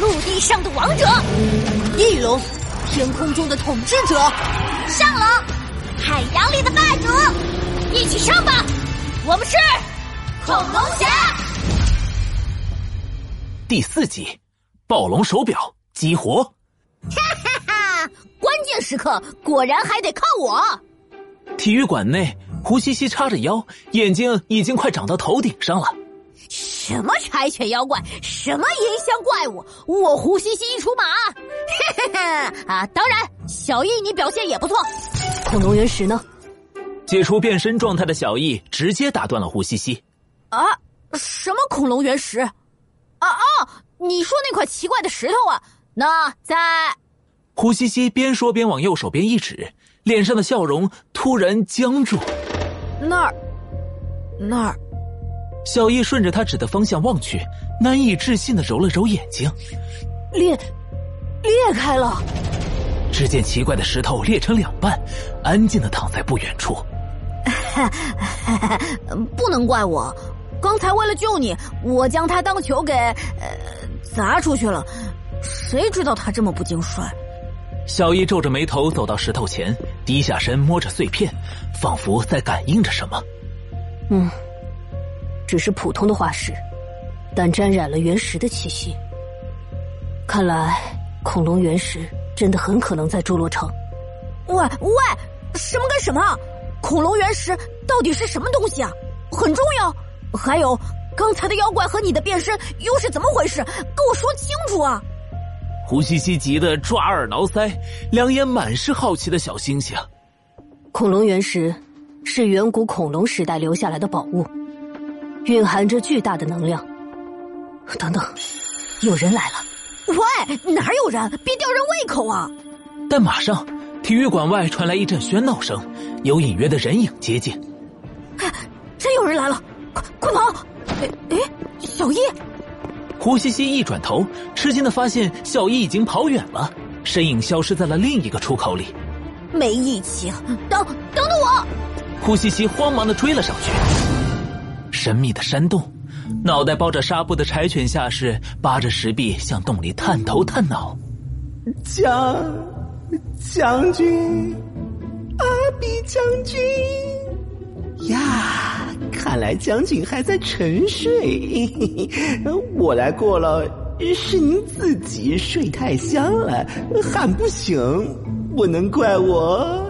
陆地上的王者，翼龙，天空中的统治者，上龙，海洋里的霸主，一起上吧！我们是恐龙侠。第四集，暴龙手表激活。哈哈哈！关键时刻果然还得靠我。体育馆内，胡西西叉着腰，眼睛已经快长到头顶上了。什么柴犬妖怪，什么银香怪物，我胡西西一出马，嘿嘿嘿啊！当然，小易你表现也不错。恐龙原石呢？解除变身状态的小易直接打断了胡西西。啊？什么恐龙原石？啊啊！你说那块奇怪的石头啊？那在……胡西西边说边往右手边一指，脸上的笑容突然僵住。那儿，那儿。小易顺着他指的方向望去，难以置信的揉了揉眼睛，裂，裂开了。只见奇怪的石头裂成两半，安静的躺在不远处。不能怪我，刚才为了救你，我将他当球给呃砸出去了。谁知道他这么不经摔？小易皱着眉头走到石头前，低下身摸着碎片，仿佛在感应着什么。嗯。只是普通的化石，但沾染了原石的气息。看来恐龙原石真的很可能在侏罗城。喂喂，什么跟什么？恐龙原石到底是什么东西啊？很重要。还有刚才的妖怪和你的变身又是怎么回事？跟我说清楚啊！胡西西急得抓耳挠腮，两眼满是好奇的小星星。恐龙原石是远古恐龙时代留下来的宝物。蕴含着巨大的能量。等等，有人来了！喂，哪有人？别吊人胃口啊！但马上，体育馆外传来一阵喧闹声，有隐约的人影接近。真有人来了！快快跑！哎哎，小易！胡西西一转头，吃惊的发现小易已经跑远了，身影消失在了另一个出口里。没义气！等等等我！胡西西慌忙的追了上去。神秘的山洞，脑袋包着纱布的柴犬下士扒着石壁向洞里探头探脑。将将军，阿比将军呀，看来将军还在沉睡。我来过了，是您自己睡太香了，喊不醒，不能怪我。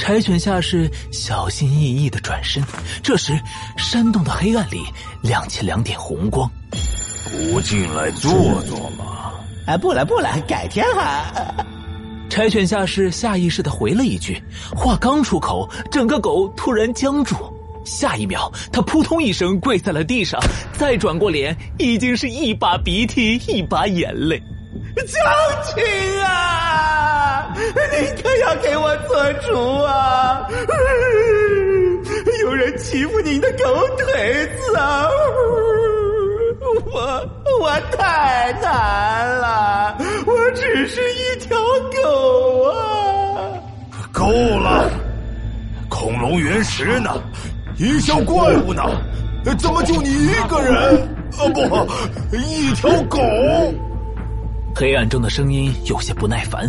柴犬下士小心翼翼的转身，这时山洞的黑暗里亮起两点红光。不进来坐坐吗？哎，不了不了，改天哈。柴犬下士下意识的回了一句，话刚出口，整个狗突然僵住，下一秒他扑通一声跪在了地上，再转过脸，已经是一把鼻涕一把眼泪。将军啊，你可要给我做主啊！有人欺负您的狗腿子啊！我我太难了，我只是一条狗啊！够了！恐龙原石呢？银香怪物呢？怎么就你一个人？啊不，一条狗！黑暗中的声音有些不耐烦，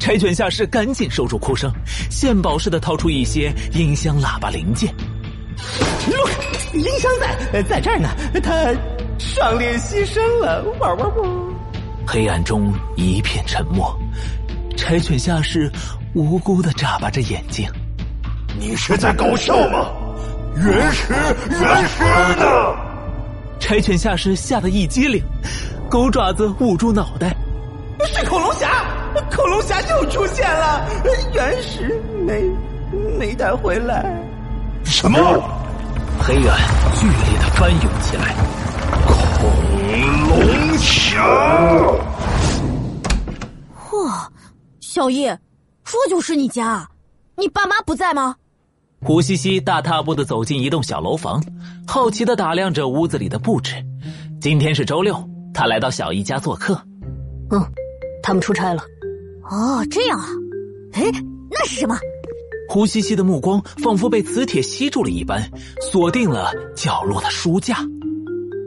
柴犬下士赶紧收住哭声，献宝似的掏出一些音箱喇叭零件。Look，音箱在在这儿呢，他上练牺牲了。哇哇哇！黑暗中一片沉默，柴犬下士无辜的眨巴着眼睛。你是在搞笑吗？原石，原石呢？柴犬下士吓得一激灵，狗爪子捂住脑袋。出现了，原石没没带回来。什么？黑暗剧烈的翻涌起来。恐龙侠！嚯，小易，这就是你家？你爸妈不在吗？胡西西大踏步的走进一栋小楼房，好奇的打量着屋子里的布置。今天是周六，他来到小易家做客。嗯。他们出差了，哦，这样啊，哎，那是什么？胡西西的目光仿佛被磁铁吸住了一般，锁定了角落的书架，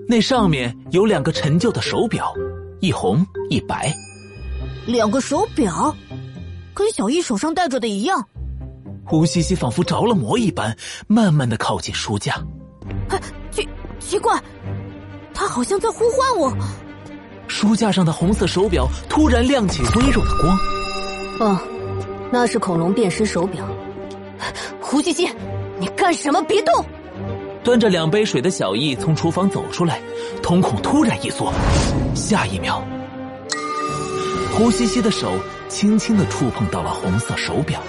那上面有两个陈旧的手表，一红一白，两个手表，跟小易手上戴着的一样。胡西西仿佛着了魔一般，慢慢的靠近书架。哎，奇奇怪，他好像在呼唤我。书架上的红色手表突然亮起微弱的光。哦，那是恐龙变身手表。胡西西，你干什么？别动！端着两杯水的小易从厨房走出来，瞳孔突然一缩，下一秒，胡西西的手轻轻的触碰到了红色手表，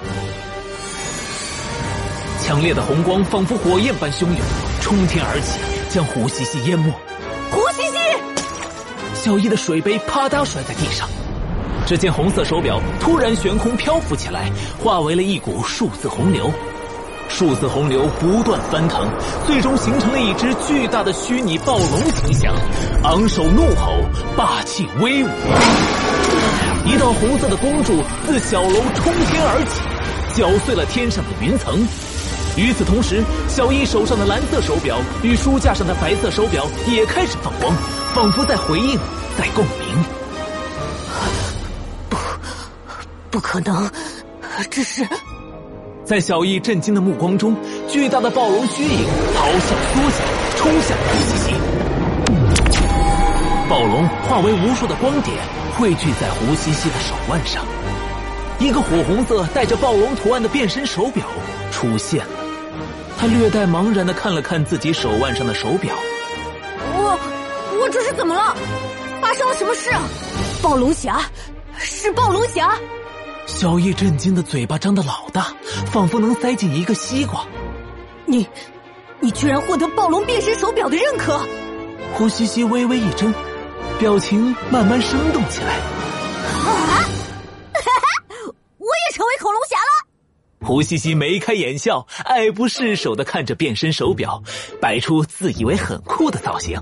强烈的红光仿佛火焰般汹涌，冲天而起，将胡西西淹没。小易的水杯啪嗒摔在地上，只见红色手表突然悬空漂浮起来，化为了一股数字洪流。数字洪流不断翻腾，最终形成了一只巨大的虚拟暴龙形象，昂首怒吼，霸气威武。一道红色的光柱自小楼冲天而起，搅碎了天上的云层。与此同时，小易手上的蓝色手表与书架上的白色手表也开始放光，仿佛在回应，在共鸣。不，不可能，这是。在小易震惊的目光中，巨大的暴龙虚影咆哮缩小，冲向胡西西。暴龙化为无数的光点，汇聚在胡西西的手腕上。一个火红色带着暴龙图案的变身手表出现了。他略带茫然的看了看自己手腕上的手表，怎么了？发生了什么事啊？暴龙侠，是暴龙侠！小易震惊的嘴巴张得老大，仿佛能塞进一个西瓜。你，你居然获得暴龙变身手表的认可！胡西西微微一怔，表情慢慢生动起来。啊！哈哈，我也成为恐龙侠了！胡西西眉开眼笑，爱不释手的看着变身手表，摆出自以为很酷的造型。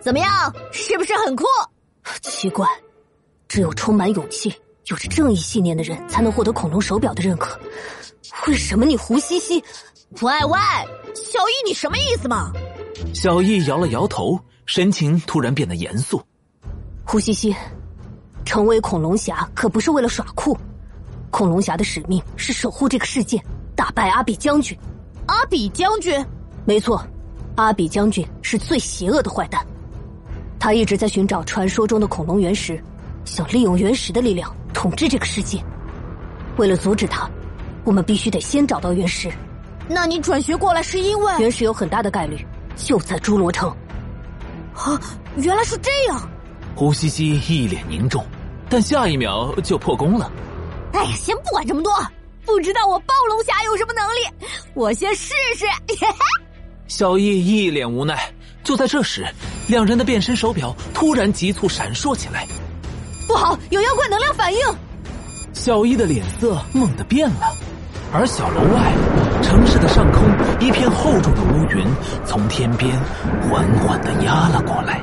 怎么样，是不是很酷？奇怪，只有充满勇气。有着正义信念的人才能获得恐龙手表的认可。为什么你胡西西？喂喂，小易，你什么意思嘛？小易摇了摇头，神情突然变得严肃。胡西西，成为恐龙侠可不是为了耍酷。恐龙侠的使命是守护这个世界，打败阿比将军。阿比将军？没错，阿比将军是最邪恶的坏蛋。他一直在寻找传说中的恐龙原石，想利用原石的力量。统治这个世界，为了阻止他，我们必须得先找到原石。那你转学过来是因为原石有很大的概率就在侏罗城。啊，原来是这样！胡西西一脸凝重，但下一秒就破功了。哎呀，先不管这么多，不知道我暴龙侠有什么能力，我先试试。小易一脸无奈。就在这时，两人的变身手表突然急促闪烁起来。不好，有妖怪能量反应！小易的脸色猛地变了，而小楼外，城市的上空，一片厚重的乌云从天边缓缓的压了过来。